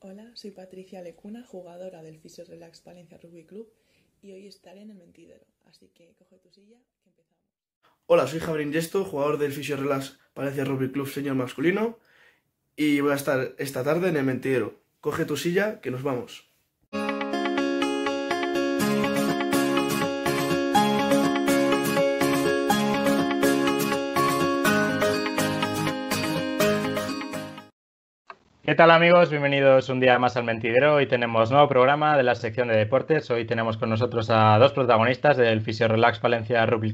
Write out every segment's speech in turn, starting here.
Hola, soy Patricia Lecuna, jugadora del Fisio Relax Valencia Rugby Club y hoy estaré en el mentidero, así que coge tu silla que empezamos. Hola, soy Javier Gesto, jugador del Fisio Relax Valencia Rugby Club señor masculino y voy a estar esta tarde en el mentidero. Coge tu silla que nos vamos. ¿Qué tal amigos? Bienvenidos un día más al Mentidero. Hoy tenemos nuevo programa de la sección de deportes. Hoy tenemos con nosotros a dos protagonistas del Fisio Relax Valencia Rugby,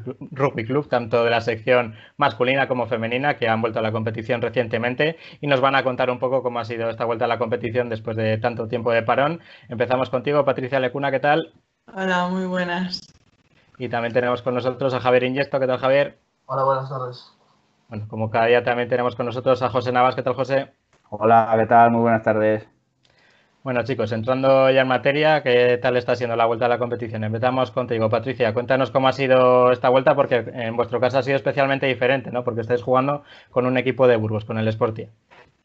Club, tanto de la sección masculina como femenina, que han vuelto a la competición recientemente y nos van a contar un poco cómo ha sido esta vuelta a la competición después de tanto tiempo de parón. Empezamos contigo, Patricia Lecuna, ¿qué tal? Hola, muy buenas. Y también tenemos con nosotros a Javier Ingesto, ¿qué tal Javier? Hola, buenas tardes. Bueno, como cada día también tenemos con nosotros a José Navas, ¿qué tal José? Hola, ¿qué tal? Muy buenas tardes. Bueno, chicos, entrando ya en materia, ¿qué tal está siendo la vuelta a la competición? Empezamos contigo, Patricia. Cuéntanos cómo ha sido esta vuelta, porque en vuestro caso ha sido especialmente diferente, ¿no? Porque estáis jugando con un equipo de Burgos, con el Sportia.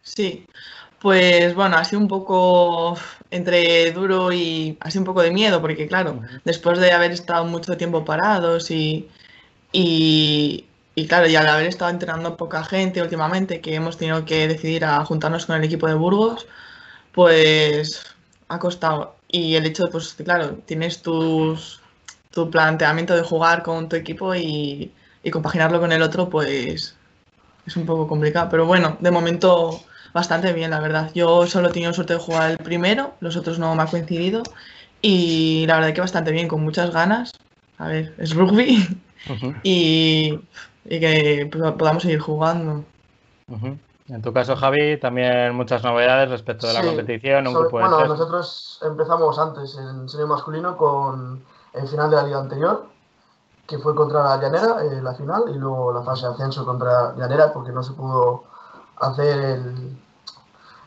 Sí, pues bueno, ha sido un poco entre duro y ha sido un poco de miedo, porque claro, después de haber estado mucho tiempo parados y, y, y claro, y al haber estado entrenando poca gente últimamente, que hemos tenido que decidir a juntarnos con el equipo de Burgos, pues ha costado. Y el hecho de, pues claro, tienes tus, tu planteamiento de jugar con tu equipo y, y compaginarlo con el otro, pues es un poco complicado. Pero bueno, de momento bastante bien, la verdad. Yo solo he tenido suerte de jugar el primero, los otros no me ha coincidido. Y la verdad que bastante bien, con muchas ganas. A ver, es rugby. Y y que podamos seguir jugando. En tu caso, Javi, también muchas novedades respecto de la competición. bueno, nosotros empezamos antes en serie masculino con el final de la liga anterior, que fue contra la Llanera, eh, la final, y luego la fase de ascenso contra Llanera, porque no se pudo hacer el,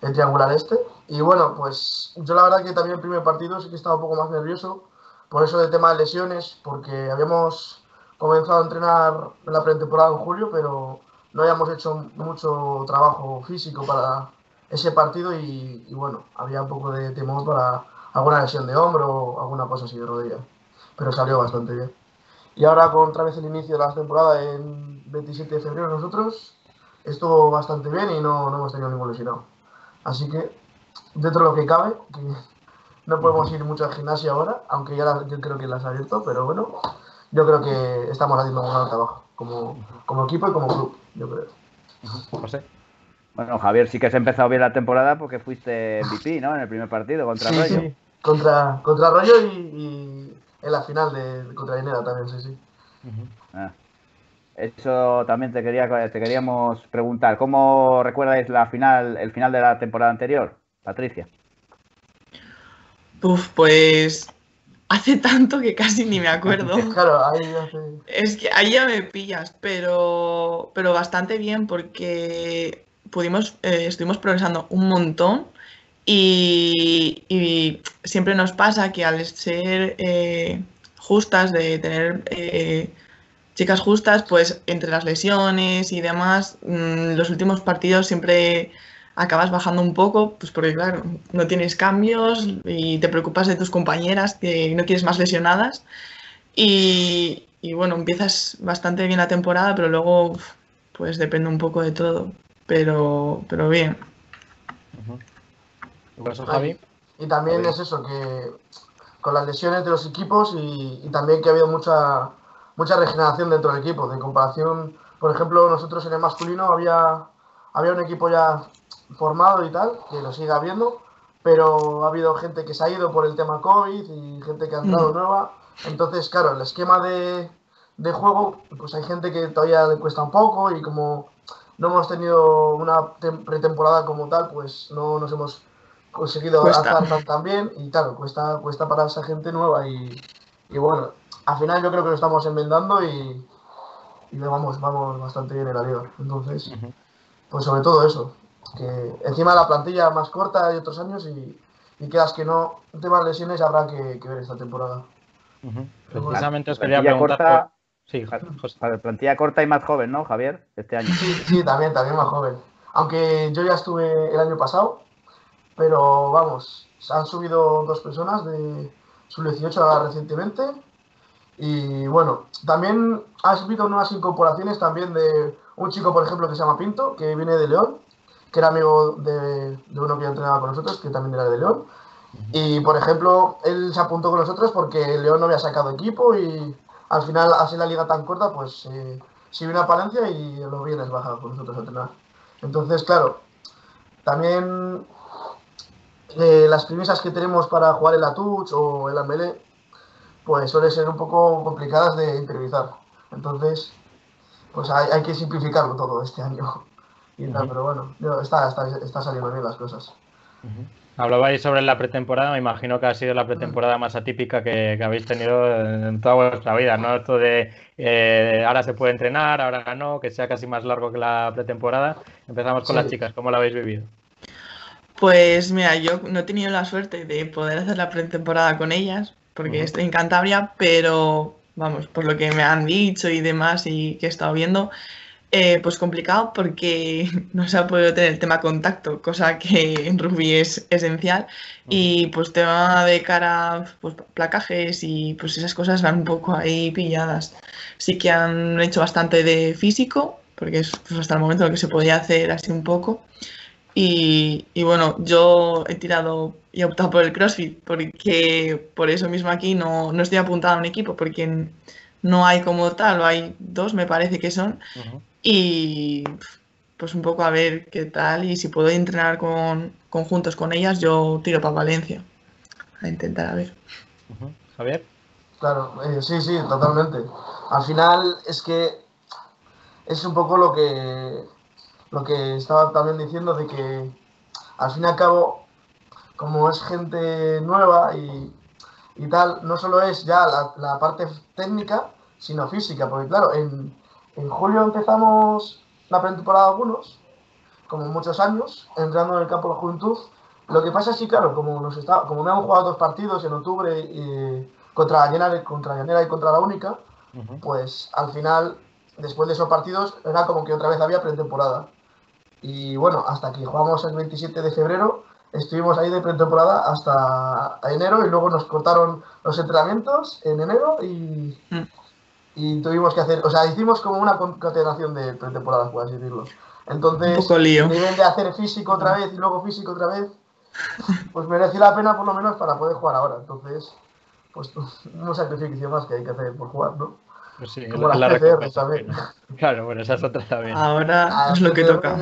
el triangular este. Y bueno, pues yo la verdad que también el primer partido sí que estaba un poco más nervioso, por eso de tema de lesiones, porque habíamos comenzado a entrenar en la pretemporada en julio, pero no habíamos hecho mucho trabajo físico para ese partido y, bueno, había un poco de temor para alguna lesión de hombro o alguna cosa así de rodilla, pero salió bastante bien. Y ahora con otra vez el inicio de la temporada en 27 de febrero nosotros, estuvo bastante bien y no, no hemos tenido ningún lesionado. Así que, dentro de lo que cabe, que no podemos ir mucho al gimnasio ahora, aunque ya yo creo que las ha abierto, pero bueno, yo creo que estamos haciendo un gran trabajo como, como equipo y como club, yo creo. José. Bueno, Javier, sí que has empezado bien la temporada porque fuiste MVP, ¿no? En el primer partido contra sí, Rayo. Sí. Contra, contra Rayo y, en la final de contra Ineda también, sí, sí. ah. Eso también te quería te queríamos preguntar. ¿Cómo recuerdas la final, el final de la temporada anterior, Patricia? Uf, pues hace tanto que casi ni me acuerdo. claro, ahí ya Es que ahí ya me pillas, pero, pero bastante bien porque pudimos, eh, estuvimos progresando un montón y, y, siempre nos pasa que al ser eh, justas, de tener eh, chicas justas, pues entre las lesiones y demás, mmm, los últimos partidos siempre acabas bajando un poco, pues porque claro, no tienes cambios y te preocupas de tus compañeras que no quieres más lesionadas. Y, y bueno, empiezas bastante bien la temporada, pero luego pues depende un poco de todo. Pero, pero bien. Javi? Y también es eso, que con las lesiones de los equipos y, y, también que ha habido mucha, mucha regeneración dentro del equipo. De comparación, por ejemplo, nosotros en el masculino había, había un equipo ya formado y tal, que lo siga habiendo, pero ha habido gente que se ha ido por el tema COVID y gente que ha entrado mm. nueva. Entonces, claro, el esquema de, de, juego, pues hay gente que todavía le cuesta un poco y como no hemos tenido una pretemporada como tal, pues no nos hemos conseguido adaptar tan, tan, bien y claro, cuesta, cuesta para esa gente nueva y, y bueno, al final yo creo que lo estamos enmendando y, y vamos, vamos bastante bien en la liga. Entonces, pues sobre todo eso, que encima la plantilla más corta de otros años y, y quedas que no, un tema de lesiones habrá que, que ver esta temporada. Uh -huh. Precisamente os quería preguntar. Corta, por... Sí, José. Plantilla corta y más joven, ¿no, Javier? Este año. Sí, sí, también, también más joven. Aunque yo ya estuve el año pasado pero vamos, han subido dos personas de sub 18 recientemente. Y bueno, también ha subido nuevas incorporaciones también de un chico, por ejemplo, que se llama Pinto, que viene de León, que era amigo de, de uno que entrenaba con nosotros, que también era de León. Y por ejemplo, él se apuntó con nosotros porque León no había sacado equipo y al final, así la liga tan corta, pues eh, se vino a Palencia y los viernes baja con nosotros a entrenar. Entonces, claro, también eh, las premisas que tenemos para jugar el Atuch o el Ambele, pues suelen ser un poco complicadas de interiorizar. Entonces, pues hay, hay que simplificarlo todo este año. Y tal, pero bueno, yo- está, está, está saliendo bien las cosas. Hablabais sobre la pretemporada, me imagino que ha sido la pretemporada más atípica que, que habéis tenido en toda vuestra vida, ¿no? Esto de eh, ahora se puede entrenar, ahora no, que sea casi más largo que la pretemporada. Empezamos con Sí. las chicas, ¿cómo lo habéis vivido? Pues mira, yo no he tenido la suerte de poder hacer la pretemporada con ellas, porque estoy en Cantabria, pero vamos, por lo que me han dicho y demás y que he estado viendo, eh, pues complicado porque no se ha podido tener el tema contacto, cosa que en rugby es esencial. Y pues tema de cara, pues placajes y pues esas cosas van un poco ahí pilladas. Sí que han hecho bastante de físico, porque es pues, hasta el momento lo que se podía hacer así un poco. Y, y bueno, yo he tirado y he optado por el CrossFit, porque por eso mismo aquí no, no estoy apuntada a un equipo, porque no hay como tal, o hay dos, me parece que son, y pues un poco a ver qué tal, y si puedo entrenar con conjuntos con ellas, yo tiro para Valencia, a intentar a ver. Javier. Claro, eh, sí, sí, totalmente. Al final es que es un poco lo que lo que estaba también diciendo de que al fin y al cabo, como es gente nueva y, y tal, no solo es ya la, la parte técnica, sino física, porque claro, en, en julio empezamos la pretemporada algunos, como muchos años, entrando en el campo de la juventud. Lo que pasa es que, claro, como nos está, como me han jugado dos partidos en octubre y, contra Llanera, contra Llanera y contra la Única, pues al final, después de esos partidos, era como que otra vez había pretemporada. Y bueno, hasta que jugamos el 27 de febrero, estuvimos ahí de pretemporada hasta enero y luego nos cortaron los entrenamientos en enero y, Mm. Y tuvimos que hacer, o sea, hicimos como una concatenación de pretemporadas, por así decirlo. Un Entonces, poco lío. a nivel de hacer físico otra vez y luego físico otra vez, pues mereció la pena por lo menos para poder jugar ahora. Entonces, pues un sacrificio más que hay que hacer por jugar, ¿no? Pues sí, Como la, las la PCR también. Claro, bueno, esa es otra también. Ahora Ah, es lo que toca.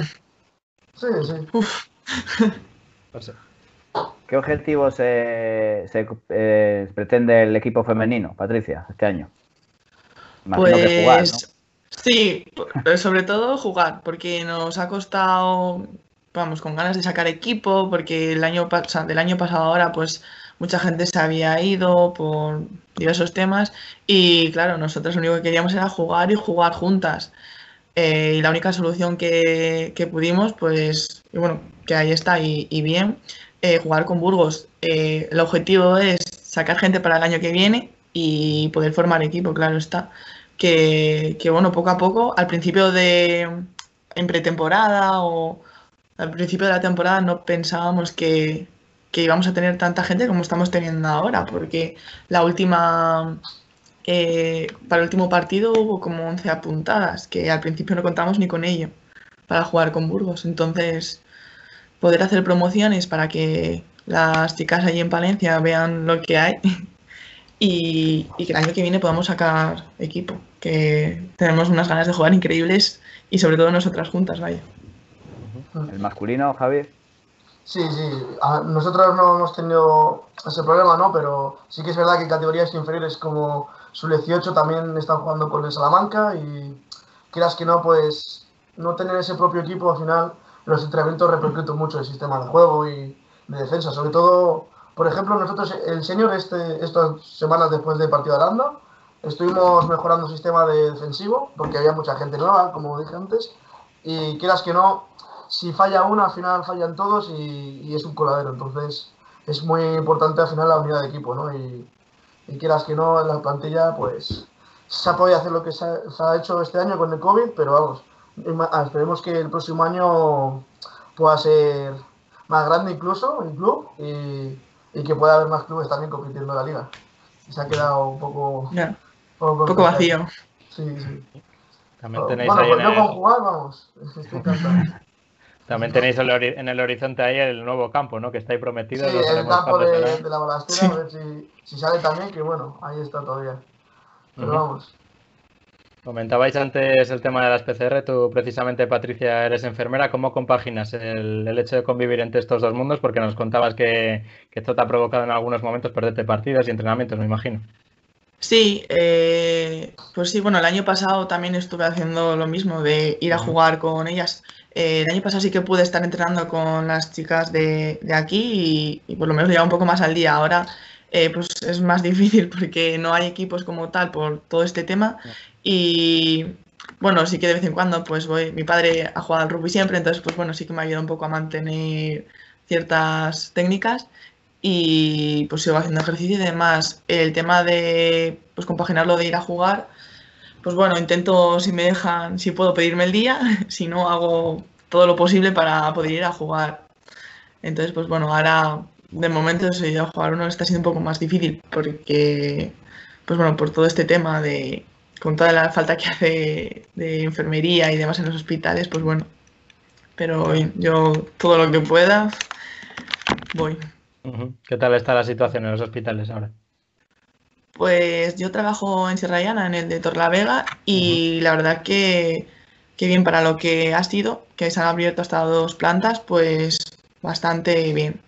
Sí, sí. No sé. ¿Qué objetivos eh, se eh, pretende el equipo femenino, Patricia, este año? Pues sí, sobre todo jugar, porque nos ha costado, vamos, con ganas de sacar equipo, porque el año o del año pasado ahora, pues mucha gente se había ido por diversos temas y claro, nosotros lo único que queríamos era jugar y jugar juntas. Eh, y la única solución que, que pudimos, pues, bueno, que ahí está y, y bien, eh, jugar con Burgos. Eh, el objetivo es sacar gente para el año que viene y poder formar equipo, claro está. Que, bueno, poco a poco, al principio de en pretemporada o al principio de la temporada no pensábamos que, que íbamos a tener tanta gente como estamos teniendo ahora, porque la última eh, para el último partido hubo como 11 apuntadas, que al principio no contamos ni con ello para jugar con Burgos. Entonces, poder hacer promociones para que las chicas allí en Palencia vean lo que hay y, y que el año que viene podamos sacar equipo, que tenemos unas ganas de jugar increíbles y sobre todo nosotras juntas, vaya. El masculino, Javier. Sí, sí. A- nosotros no hemos tenido ese problema, ¿no? Pero sí que es verdad que categorías inferiores como sub 18 también están jugando con el Salamanca y quieras que no, pues no tener ese propio equipo al final los entrenamientos repercuten mucho el sistema de juego y de defensa. Sobre todo, por ejemplo, nosotros, el señor, este, estas semanas después del partido de Aranda, estuvimos mejorando el sistema de defensivo porque había mucha gente nueva, como dije antes, y quieras que no, si falla una, al final fallan todos y, es un coladero. Entonces, es muy importante al final la unidad de equipo, ¿no? Y, quieras que no, en la plantilla, pues se ha podido hacer lo que se ha, se ha hecho este año con el COVID, pero vamos, esperemos que el próximo año pueda ser más grande incluso, un club, y, y que pueda haber más clubes también compitiendo en la liga. Y se ha quedado un poco, un un poco vacío. Sí, sí. También tenéis bueno, ahí pues en yo el, con jugar, vamos, estoy también tenéis en el horizonte ahí el nuevo campo, ¿no? Que está ahí Sí, prometido. lo el campo de, la balastera, a ver si, si sale también, que bueno, ahí está todavía. Pero vamos. Comentabais antes el tema de las PCR, tú precisamente Patricia eres enfermera, ¿cómo compaginas el, el hecho de convivir entre estos dos mundos? Porque nos contabas que, que esto te ha provocado en algunos momentos perderte partidos y entrenamientos, me imagino. Sí, eh, pues sí, bueno, el año pasado también estuve haciendo lo mismo, de ir a jugar con ellas. Eh, el año pasado sí que pude estar entrenando con las chicas de, de aquí y, y por lo menos llevaba un poco más al día. Ahora eh, pues es más difícil porque no hay equipos como tal por todo este tema y bueno, sí que de vez en cuando pues voy, mi padre ha jugado al rugby siempre, entonces pues bueno, sí que me ayuda un poco a mantener ciertas técnicas y pues sigo haciendo ejercicio y demás. El tema de pues compaginarlo de ir a jugar, pues bueno, intento si me dejan, si puedo pedirme el día, si no hago todo lo posible para poder ir a jugar. Entonces, pues bueno, ahora de momento ir a jugar uno está siendo un poco más difícil porque, pues bueno, por todo este tema de con toda la falta que hace de enfermería y demás en los hospitales, pues bueno. Pero yo todo lo que pueda voy. ¿Qué tal está la situación en los hospitales ahora? Pues yo trabajo en Sierra Llana, en el de Torlavega, y la verdad que, que bien para lo que ha sido, que se han abierto hasta dos plantas, pues bastante bien.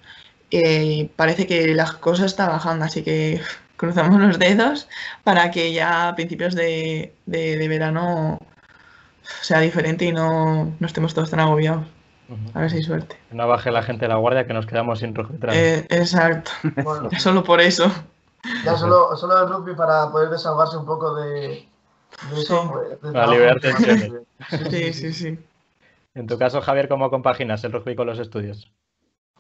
Eh, parece que las cosas están bajando, así que cruzamos los dedos para que ya a principios de, de- de verano sea diferente y no, no estemos todos tan agobiados. A ver si hay suerte. Que no baje la gente de la guardia, que nos quedamos sin rugby. Eh, exacto, Bueno, ya solo por eso. ya solo, solo el rugby para poder desahogarse un poco de, de eso. Sí. pues, de Para liberar tensiones. Sí, sí, sí. En tu caso, Javier, ¿cómo compaginas el rugby con los estudios?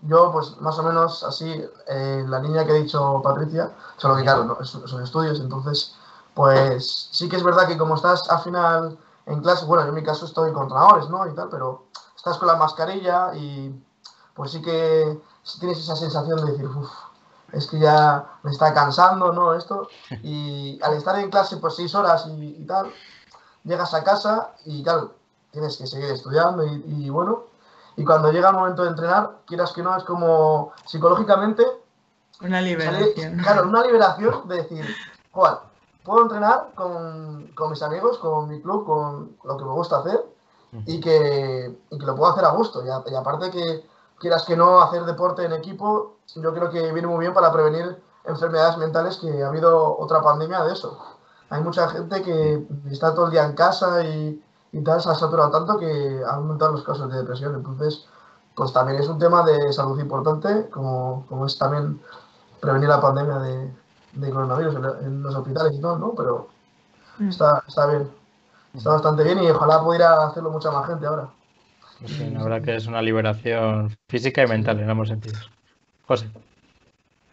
Yo, pues más o menos así, eh, la línea que ha dicho Patricia, solo que claro, no, son estudios, entonces, pues sí que es verdad que como estás al final en clase, bueno, yo en mi caso estoy con entrenadores, ¿no? Y tal, pero estás con la mascarilla y pues sí que tienes esa sensación de decir, uff, es que ya me está cansando, ¿no? Esto, y al estar en clase pues seis horas y, y tal, llegas a casa y claro, tienes que seguir estudiando y, y bueno, y cuando llega el momento de entrenar, quieras que no, es como psicológicamente, Una liberación. claro, una liberación de decir, joder, puedo entrenar con, con mis amigos, con mi club, con lo que me gusta hacer y que, y que lo puedo hacer a gusto. Y, a- y aparte que quieras que no hacer deporte en equipo, yo creo que viene muy bien para prevenir enfermedades mentales, que ha habido otra pandemia de eso. Hay mucha gente que está todo el día en casa y, y tal, se ha saturado tanto que han aumentado los casos de depresión. Entonces, pues también es un tema de salud importante, como, como es también prevenir la pandemia de, de coronavirus en, en los hospitales y todo, ¿no? Pero Mm. está, está bien. Está bastante bien y ojalá pudiera hacerlo mucha más gente ahora. Pues sí, la verdad que es una liberación física y mental en ambos sentidos. José.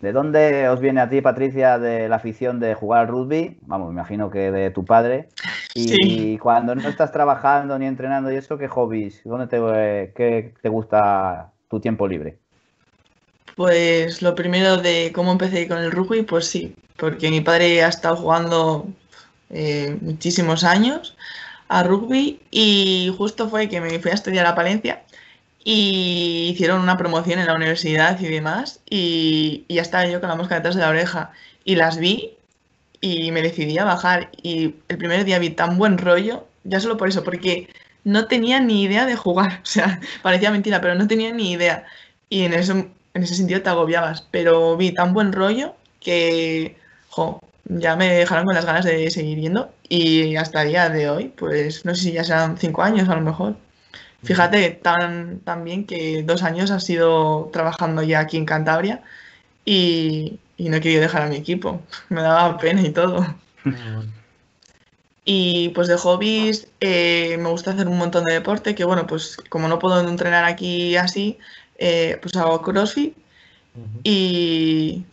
¿De dónde os viene a ti, Patricia, de la afición de jugar al rugby? Vamos, me imagino que de tu padre. Y Sí. cuando no estás trabajando ni entrenando y eso, ¿qué hobbies? ¿Dónde te, qué te gusta tu tiempo libre? Pues lo primero de cómo empecé con el rugby, pues sí, porque mi padre ha estado jugando eh, muchísimos años a rugby y justo fue que me fui a estudiar a Palencia y hicieron una promoción en la universidad y demás y, ya estaba yo con la mosca detrás de la oreja. Y las vi y me decidí a bajar. Y el primer día vi tan buen rollo, ya solo por eso, porque no tenía ni idea de jugar, o sea, parecía mentira, pero no tenía ni idea. Y en eso en ese sentido te agobiabas, pero vi tan buen rollo que, jo, ya me dejaron con las ganas de seguir yendo. Y hasta el día de hoy, pues no sé si ya serán cinco años a lo mejor. Fíjate, tan, tan bien que dos años has sido trabajando ya aquí en Cantabria y, y no he querido dejar a mi equipo, me daba pena y todo. Y pues de hobbies eh, me gusta hacer un montón de deporte, que bueno, pues como no puedo entrenar aquí así, eh, pues hago CrossFit y,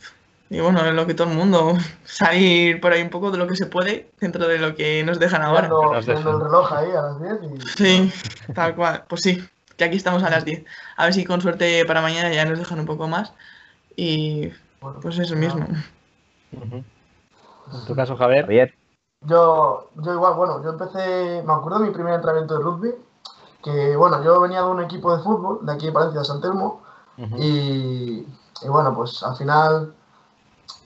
y bueno, lo que todo el mundo, salir por ahí un poco de lo que se puede dentro de lo que nos dejan ahora. Nos dejan. el reloj ahí a las 10 y... Sí, tal cual, pues sí, que aquí estamos a las 10. A ver si con suerte para mañana ya nos dejan un poco más. Y Bueno, pues eso mismo. En tu caso, Javier. Javier. Yo, yo igual, bueno, yo empecé, me acuerdo de mi primer entrenamiento de rugby, que bueno, yo venía de un equipo de fútbol, de aquí de Palencia, de San Telmo, y, y bueno, pues al final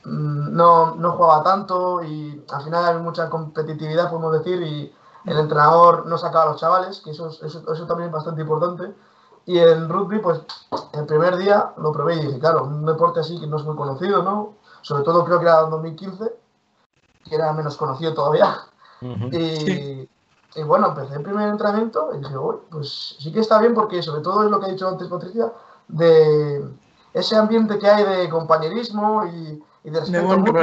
no, no jugaba tanto y al final hay mucha competitividad, podemos decir, y el entrenador no sacaba a los chavales, que eso, es- eso, eso también es bastante importante. Y en rugby, pues el primer día lo probé y dije, claro, un deporte así que no es muy conocido, ¿no? Sobre todo creo que era en 2015, que era menos conocido todavía. Y, Sí. y bueno, empecé el primer entrenamiento y dije, "Uy, pues sí que está bien porque sobre todo es lo que ha dicho antes Patricia, de ese ambiente que hay de compañerismo y, y de respeto mutuo.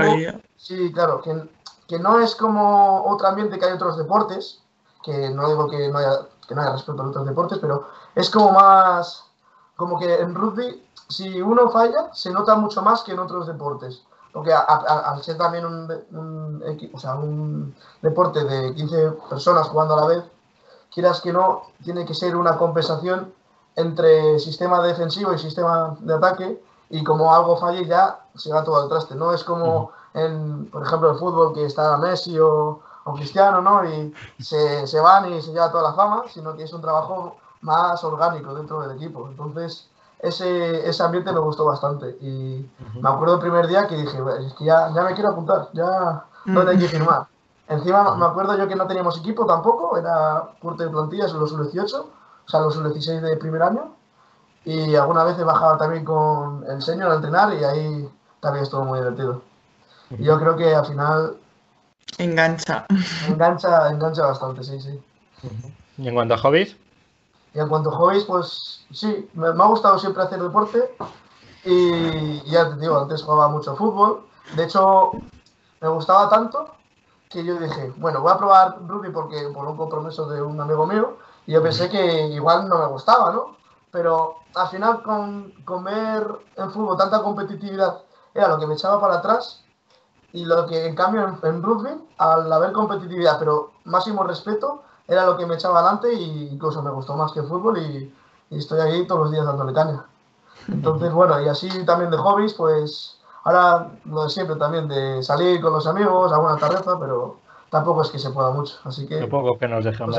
Sí, claro, que, que no es como otro ambiente que hay otros deportes, que no digo que no haya, que no haya respeto en otros deportes, pero es como más, como que en rugby, si uno falla, se nota mucho más que en otros deportes. Porque a- a- al ser también un, un o sea, un deporte de 15 personas jugando a la vez, quieras que no, tiene que ser una compensación entre sistema defensivo y sistema de ataque, y como algo falle ya se va todo al traste. No es como en, por ejemplo, el fútbol que está Messi o, o Cristiano, ¿no? Y se, se van y se lleva toda la fama, sino que es un trabajo más orgánico dentro del equipo. Entonces, ese, ese ambiente me gustó bastante. Y me acuerdo el primer día que dije, "Bueno, es que ya, ya me quiero apuntar, ya no hay que firmar. Encima me acuerdo yo que no teníamos equipo tampoco, era curte de plantillas los 18, o sea, los 16 de primer año. Y alguna vez he bajado también con el señor a entrenar y ahí también estuvo muy divertido. Y yo creo que al final Engancha. engancha, engancha bastante, sí, sí. Y en cuanto a hobbies, Y en cuanto a hobbies, pues sí, me, me ha gustado siempre hacer deporte. Y ya te digo, antes jugaba mucho fútbol. De hecho, me gustaba tanto que yo dije, bueno, voy a probar rugby porque por un compromiso de un amigo mío. Y yo pensé que igual no me gustaba, ¿no? Pero al final con, ver en fútbol tanta competitividad era lo que me echaba para atrás. Y lo que en cambio en, rugby, al haber competitividad, pero máximo respeto, era lo que me echaba adelante y incluso me gustó más que el fútbol y, estoy ahí todos los días dándole caña. Entonces, bueno, y así también de hobbies, pues ahora lo de siempre también, de salir con los amigos, alguna tarreza, pero tampoco es que se pueda mucho. Así que lo poco que nos dejan pues,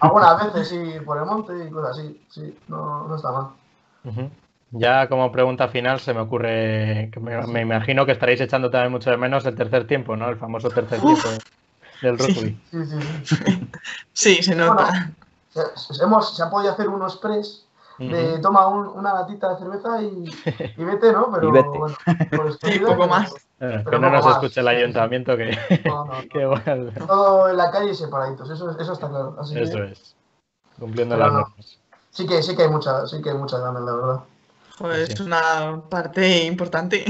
algunas veces ir por el monte y cosas así, sí, no, no está mal. Ya como pregunta final se me ocurre, que me, me imagino que estaréis echando también mucho de menos el tercer tiempo, ¿no? El famoso tercer Uf. tiempo del Sí. rugby. Sí, sí, sí. Sí, se nota. Se, se- hemos, se ha podido hacer unos press de toma un- una latita de cerveza y, y vete, ¿no? Pero Y vete. bueno, por Sí, estúpido, poco pero- más. Pero que no nos más. escuche el ayuntamiento que, No, no, no. que igual- Todo en la calle y separaditos, eso, eso está claro. Así que- Eso es. Cumpliendo Pero las no. normas. Sí que, sí que hay mucha, sí que hay muchas ganas, la verdad. Joder, Sí. es una parte importante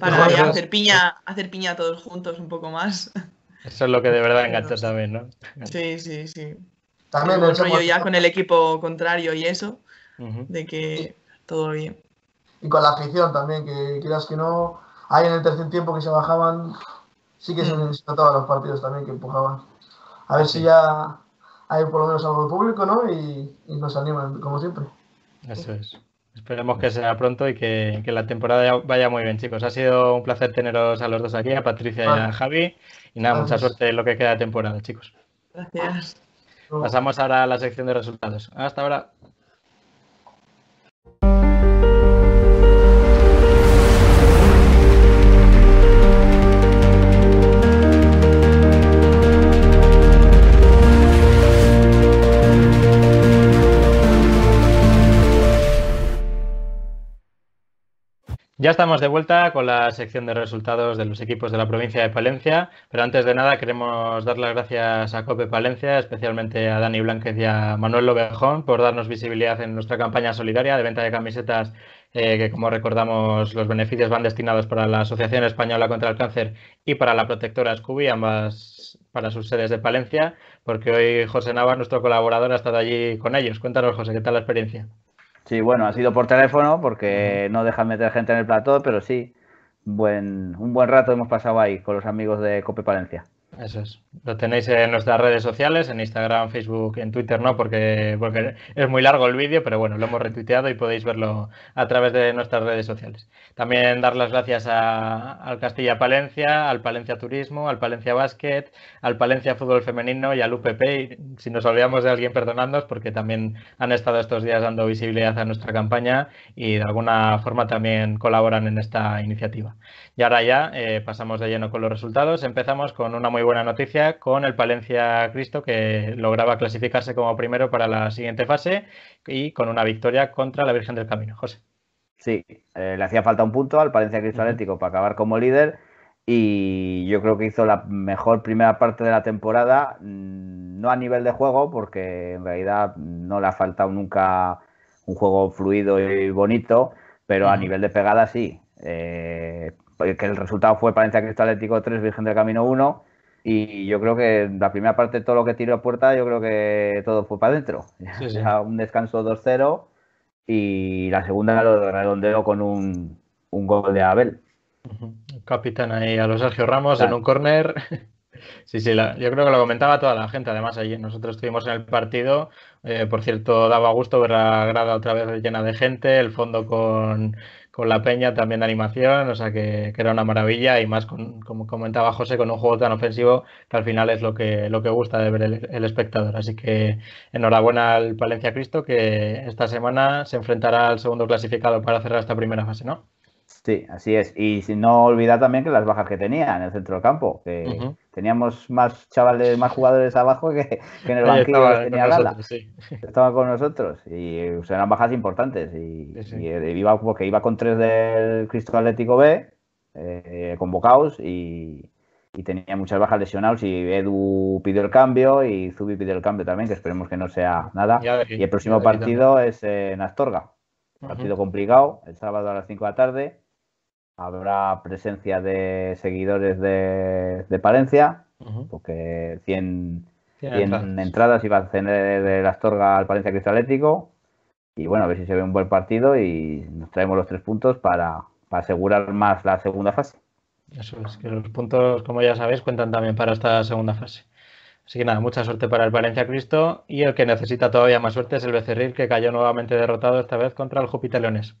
para ya hacer piña, hacer piña todos juntos un poco más. Eso es lo que de verdad engancha también, ¿no? Sí, sí, sí. También el rollo ya con el equipo contrario y eso, de que todo bien. Y con la afición también, que quieras que no. Ahí en el tercer tiempo que se bajaban, sí que se Mm. se notaban los partidos también que empujaban. A ver si ya hay por lo menos algo de público, ¿no? Y, y nos animan, como siempre. Eso es. Esperemos que sea pronto y que, que la temporada vaya muy bien, chicos. Ha sido un placer teneros a los dos aquí, a Patricia y a. Javi. Y nada, mucha suerte en lo que queda de temporada, chicos. Gracias. Pasamos ahora a la sección de resultados. Hasta ahora. Ya estamos de vuelta con la sección de resultados de los equipos de la provincia de Palencia, pero antes de nada queremos dar las gracias a Cope Palencia, especialmente a Dani Blanquez y a Manuel Lobejón por darnos visibilidad en nuestra campaña solidaria de venta de camisetas, eh, que como recordamos los beneficios van destinados para la Asociación Española contra el Cáncer y para la protectora Scooby, ambas para sus sedes de Palencia, porque hoy José Nava, nuestro colaborador, ha estado allí con ellos. Cuéntanos, José, ¿qué tal la experiencia? Sí, bueno, ha sido por teléfono porque no dejan meter gente en el plató, pero sí, buen, un buen rato hemos pasado ahí con los amigos de Cope Palencia. Eso es. Lo tenéis en nuestras redes sociales, en Instagram, Facebook, en Twitter no, porque, porque es muy largo el vídeo, pero bueno, lo hemos retuiteado y podéis verlo a través de nuestras redes sociales. También dar las gracias a, al Castilla Palencia, al Palencia Turismo, al Palencia Basket, al Palencia Fútbol Femenino y al UPP. Y si nos olvidamos de alguien, perdonadnos, porque también han estado estos días dando visibilidad a nuestra campaña y de alguna forma también colaboran en esta iniciativa. Y ahora ya eh, pasamos de lleno con los resultados. Empezamos con una muy buena noticia con el Palencia Cristo que lograba clasificarse como primero para la siguiente fase y con una victoria contra la Virgen del Camino. José. Sí, eh, le hacía falta un punto al Palencia Cristo Atlético para acabar como líder y yo creo que hizo la mejor primera parte de la temporada, mm, no a nivel de juego, porque en realidad no le ha faltado nunca un juego fluido y bonito, pero a nivel de pegada sí. Eh, que el resultado fue Palencia Cristo Atlético 3, Virgen del Camino 1. Y yo creo que la primera parte, todo lo que tiró a puerta, yo creo que todo fue para adentro. un descanso 2-0 y la segunda lo redondeó con un, un gol de Abel. Capitán ahí a los Sergio Ramos en un córner. Sí, sí, yo creo que lo comentaba toda la gente. Además, allí nosotros estuvimos en el partido. Eh, por cierto, daba gusto ver la grada otra vez llena de gente, el fondo con, con la peña también de animación, o sea que, era una maravilla y más con, como comentaba José, con un juego tan ofensivo que al final es lo que, lo que gusta de ver el, espectador. Así que enhorabuena al Palencia Cristo que esta semana se enfrentará al segundo clasificado para cerrar esta primera fase, ¿no? Sí, así es. Y sin no olvidar también que las bajas que tenía en el centro del campo, que teníamos más chavales, más jugadores abajo que, en el banquillo que tenía Gala. Estaba con nosotros y eran bajas importantes. Y, iba, porque iba con tres del Cristo Atlético B eh, convocados y, tenía muchas bajas lesionados y Edu pidió el cambio y Zubi pidió el cambio también, que esperemos que no sea nada. y el próximo partido es en Astorga. Partido complicado, el sábado a las 5 de la tarde habrá presencia de seguidores de, de Palencia, porque 100, entradas. iba a tener de la Astorga al Palencia Cristo Atlético. Y bueno, a ver si se ve un buen partido y nos traemos los tres puntos para, asegurar más la segunda fase. Eso es, que los puntos, como ya sabéis, cuentan también para esta segunda fase. Así que nada, mucha suerte para el Valencia Cristo y el que necesita todavía más suerte es el Becerril que cayó nuevamente derrotado esta vez contra el Júpiter Leones.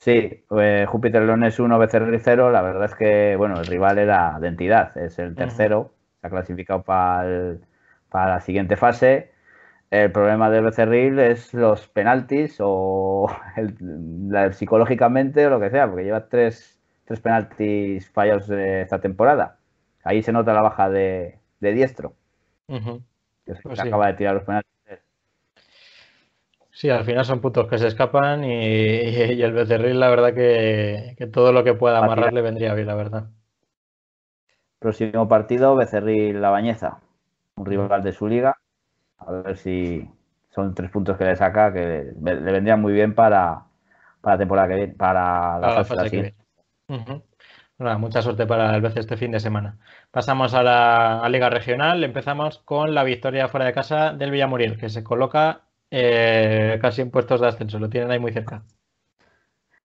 Sí, eh, Júpiter Leones 1, Becerril 0. La verdad es que, bueno, el rival era de entidad, es el tercero, se ha clasificado para, para la siguiente fase. El problema del Becerril es los penaltis o psicológicamente o lo que sea, porque lleva tres, tres penaltis fallados esta temporada. Ahí se nota la baja de, diestro. que pues acaba de tirar los penaltis Sí, al final son puntos que se escapan y, el Becerril, la verdad que, todo lo que pueda amarrar le vendría bien, la verdad. Próximo partido, Becerril La Bañeza, un rival de su liga. A ver si son tres puntos que le saca, que le, vendrían muy bien para, la temporada que viene, para la, fase, que viene. mucha suerte para el BC este fin de semana. Pasamos a la Liga Regional. Empezamos con la victoria fuera de casa del Villamuriel, que se coloca eh, casi en puestos de ascenso, lo tienen ahí muy cerca.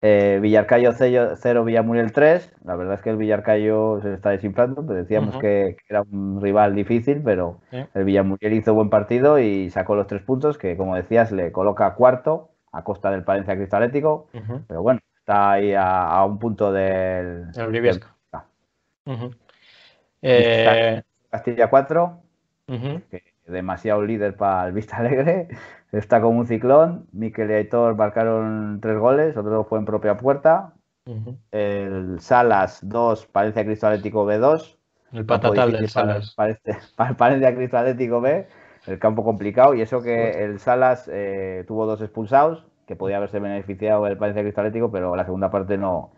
Eh, Villarcayo 0, Villamuriel 3. La verdad es que el Villarcayo se está desinflando. Pues decíamos que, era un rival difícil, pero el Villamuriel hizo buen partido y sacó los tres puntos, que como decías, le coloca cuarto a costa del Palencia Cristalético. Pero bueno, está ahí a, un punto del. El eh, Castilla 4, demasiado líder para el Vista Alegre está como un ciclón. Miquel y Aitor marcaron tres goles, otro fue en propia puerta. El Salas 2, Palencia Cristo Atlético B2. El patatal del Salas. Parece, Palencia Cristo Atlético B, el campo complicado. Y eso que el Salas eh, tuvo dos expulsados, que podía haberse beneficiado el Palencia Cristo Atlético, pero la segunda parte no,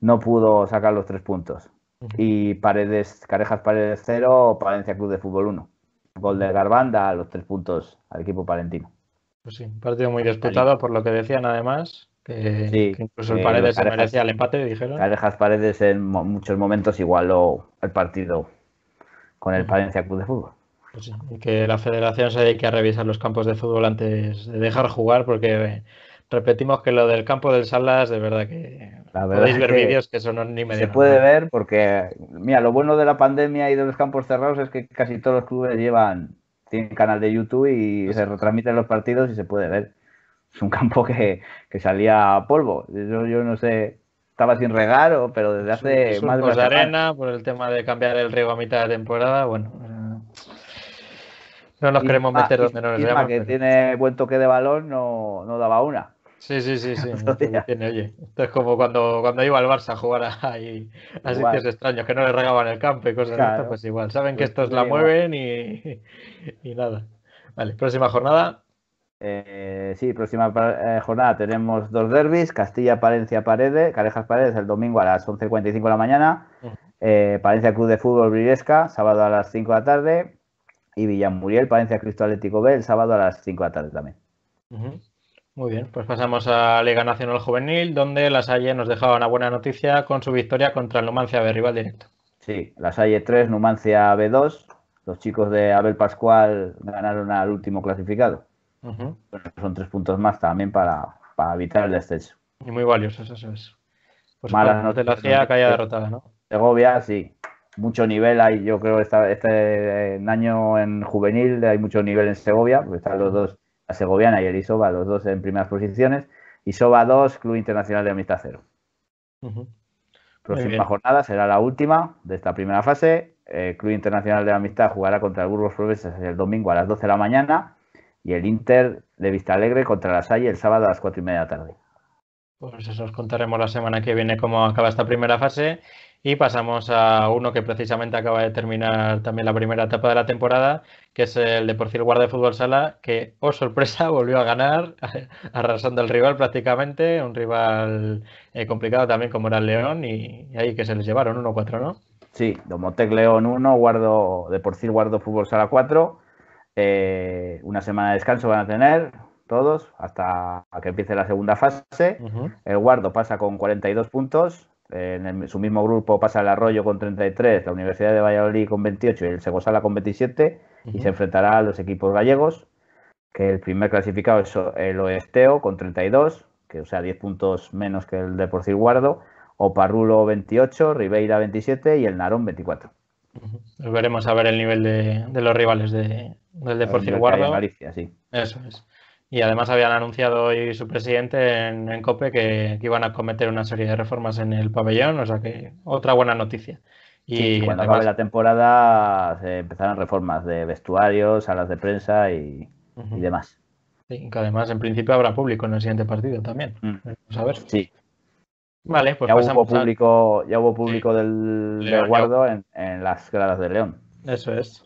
no pudo sacar los tres puntos. Y Paredes, Carejas Paredes 0, Palencia Club de Fútbol 1. Gol de Garbanda, los tres puntos al equipo palentino. Pues sí, un partido muy disputado, por lo que decían además, que, incluso el Paredes se merecía el empate, dijeron. Carejas Paredes en muchos momentos igualó el partido con el Palencia Club de Fútbol. Pues sí, y que la federación se dedique a revisar los campos de fútbol antes de dejar jugar, porque repetimos que lo del campo del Salas, de verdad que La verdad Podéis ver vídeos que son ni medio. Se puede ver porque, mira, lo bueno de la pandemia y de los campos cerrados es que casi todos los clubes llevan, tienen canal de YouTube y se retransmiten los partidos y se puede ver. Es un campo que, que salía polvo. Yo, yo no sé, estaba sin regar, pero desde hace más de una arena, por el tema de cambiar el riego a mitad de temporada, bueno. Eh, no nos queremos meter donde no nos que tiene buen toque de balón no, no daba una. Sí, sí, sí, sí. tiene, oye. Esto es como cuando, cuando iba al Barça a jugar ahí, a sitios extraños, que no le regaban el campo y cosas así, pues igual. Saben que pues estos la mueven y, y nada. Vale, próxima jornada. Eh, sí, próxima eh, jornada tenemos dos derbis, Castilla-Palencia-Paredes, Carejas-Paredes el domingo a las 11.45 de la mañana, eh, Palencia Club de Fútbol Briresca, sábado a las 5 de la tarde, y Villamuriel, Palencia Cristo Atlético B, el sábado a las 5 de la tarde también. Muy bien, pues pasamos a Liga Nacional Juvenil, donde la Salle nos dejaba una buena noticia con su victoria contra el Numancia B, rival directo. Sí, la Salle 3, Numancia B2, los chicos de Abel Pascual ganaron al último clasificado son tres puntos más también para, evitar el descenso. Y muy valiosos, eso es. Pues Malas no te lo hacía que haya derrotada, ¿no? Segovia, sí. Mucho nivel hay, yo creo, este, este año en juvenil hay mucho nivel en Segovia, porque están los dos, la segoviana y el Isoba, los dos en primeras posiciones. Isoba 2, Club Internacional de Amistad 0. Próxima jornada será la última de esta primera fase. El Club Internacional de Amistad jugará contra el Burgos Progresas el domingo a las 12 de la mañana y el Inter de Vista Alegre contra la Salle el sábado a las cuatro y media de la tarde. Pues eso os contaremos la semana que viene cómo acaba esta primera fase y pasamos a uno que precisamente acaba de terminar también la primera etapa de la temporada, que es el de Porcil Guardia de Fútbol Sala, que, oh sorpresa, volvió a ganar, arrasando al rival prácticamente, un rival eh, complicado también como era el León, y, ahí que se les llevaron 1-4, ¿no? Sí, Domotec León 1, Guardo de Porcil Guardo Fútbol Sala 4. Eh, una semana de descanso van a tener todos hasta que empiece la segunda fase. El Guardo pasa con 42 puntos. En su mismo grupo pasa el Arroyo con 33, la Universidad de Valladolid con 28 y el Segosala con 27. Y se enfrentará a los equipos gallegos, que el primer clasificado es el Oesteo con 32, que o sea 10 puntos menos que el de Porcil Guardo. Oparrulo 28, Ribeira 27 y el Narón 24. Veremos a ver el nivel de, los rivales de, del Deportivo Guardo. sí. Eso es. Y además habían anunciado hoy su presidente en, COPE que, iban a cometer una serie de reformas en el pabellón, o sea que otra buena noticia. Y cuando acabe la temporada se empezarán reformas de vestuarios, salas de prensa y, demás. Sí, que además en principio habrá público en el siguiente partido también. Mm. Vamos a ver. Sí, Vale, pues ya hubo público, ya hubo público del, Guardo en, las gradas de León. Eso es.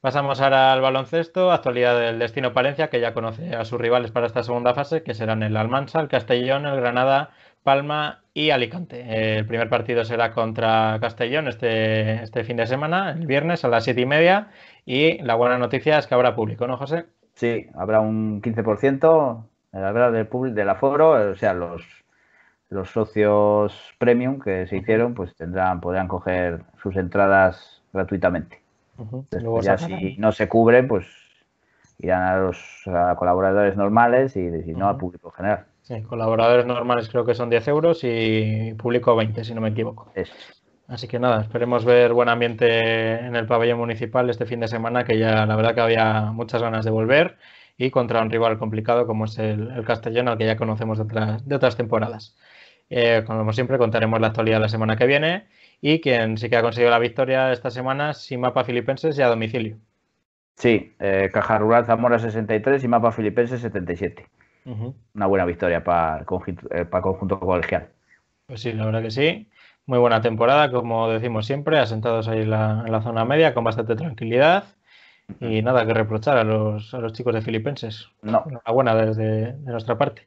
Pasamos ahora al baloncesto, actualidad del Destino Palencia, que ya conoce a sus rivales para esta segunda fase, que serán el Almansa, el Castellón, el Granada, Palma y Alicante. El primer partido será contra Castellón este, este fin de semana, el viernes a las siete y media. Y la buena noticia es que habrá público, ¿no, José? Sí, habrá un 15% habrá del, del aforo, o sea, los los socios premium que se hicieron pues tendrán podrán coger sus entradas gratuitamente. Ya si no se cubren, pues irán a los colaboradores normales y si no al público general. Sí, colaboradores normales creo que son 10 euros y público 20, si no me equivoco. Así que nada, esperemos ver buen ambiente en el pabellón municipal este fin de semana, que ya la verdad que había muchas ganas de volver y contra un rival complicado como es el, Castellón, al que ya conocemos de otras temporadas. Eh, como siempre, contaremos la actualidad la semana que viene. Y quien sí que ha conseguido la victoria esta semana, sin mapa filipenses y a domicilio. Sí, eh, Caja Rural Zamora 63 y mapa filipenses 77. Una buena victoria para el conjunto, eh, para conjunto colegial. Pues sí, la verdad que sí. Muy buena temporada, como decimos siempre, asentados ahí en la, zona media con bastante tranquilidad. Y nada que reprochar a los, a los chicos de Filipenses. No. Enhorabuena desde de nuestra parte.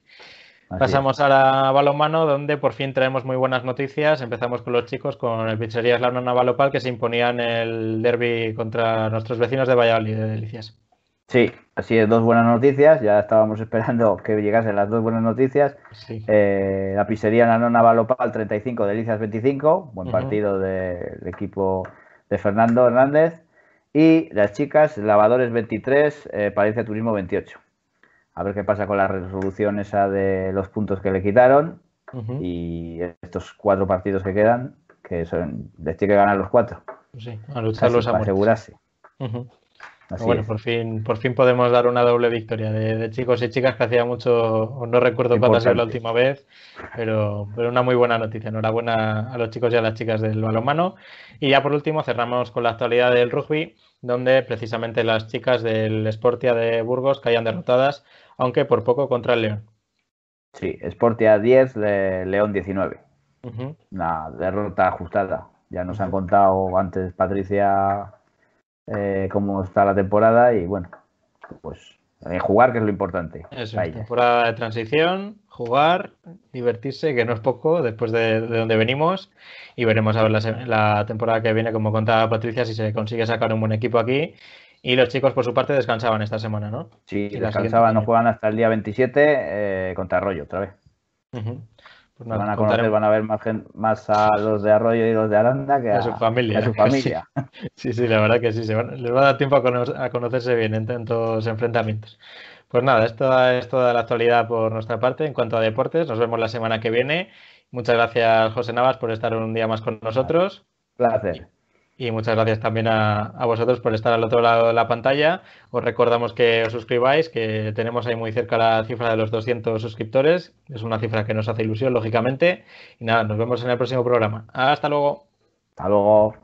Pasamos a la balonmano, donde por fin traemos muy buenas noticias. Empezamos con los chicos, con el Pizzerías La Nona Balopal, que se imponían el derby contra nuestros vecinos de Valladolid, de Delicias. Sí, así es, dos buenas noticias. Ya estábamos esperando que llegasen las dos buenas noticias. Eh, la pizzería La Nona Balopal 35, Delicias 25. Buen partido del equipo de Fernando Hernández. Y las chicas, Lavadores 23, eh, Palencia Turismo 28 a ver qué pasa con la resolución esa de los puntos que le quitaron. Y estos cuatro partidos que quedan, que son, les tiene que ganar los cuatro. Sí, a lucharlos a asegurarse. bueno, por fin, por fin podemos dar una doble victoria de, chicos y chicas que hacía mucho, no recuerdo cuándo ha sido la última vez, pero, pero una muy buena noticia. Enhorabuena a los chicos y a las chicas del balonmano. Y ya por último cerramos con la actualidad del rugby, donde precisamente las chicas del Sportia de Burgos caían derrotadas, aunque por poco contra el León. Sí, Sportia 10, León 19. Una derrota ajustada. Ya nos han contado antes Patricia eh, cómo está la temporada y bueno, pues jugar que es lo importante. Eso, temporada de transición, jugar, divertirse, que no es poco después de, donde venimos y veremos a ver la, temporada que viene, como contaba Patricia, si se consigue sacar un buen equipo aquí. Y los chicos, por su parte, descansaban esta semana, ¿no? Sí, descansaban, no juegan hasta el día 27 eh, contra Arroyo otra vez. Pues van a conocer, van a ver más, más, a los de Arroyo y los de Aranda que a, su familia. su familia. Sí. sí, la verdad que sí, se les va a dar tiempo a, conocerse bien en tantos enfrentamientos. Pues nada, esto es toda la actualidad por nuestra parte en cuanto a deportes. Nos vemos la semana que viene. Muchas gracias, José Navas, por estar un día más con nosotros. Placer. Y muchas gracias también a, vosotros por estar al otro lado de la pantalla. Os recordamos que os suscribáis, que tenemos ahí muy cerca la cifra de los 200 suscriptores. Es una cifra que nos hace ilusión, lógicamente. Y nada, nos vemos en el próximo programa. Hasta luego. Hasta luego.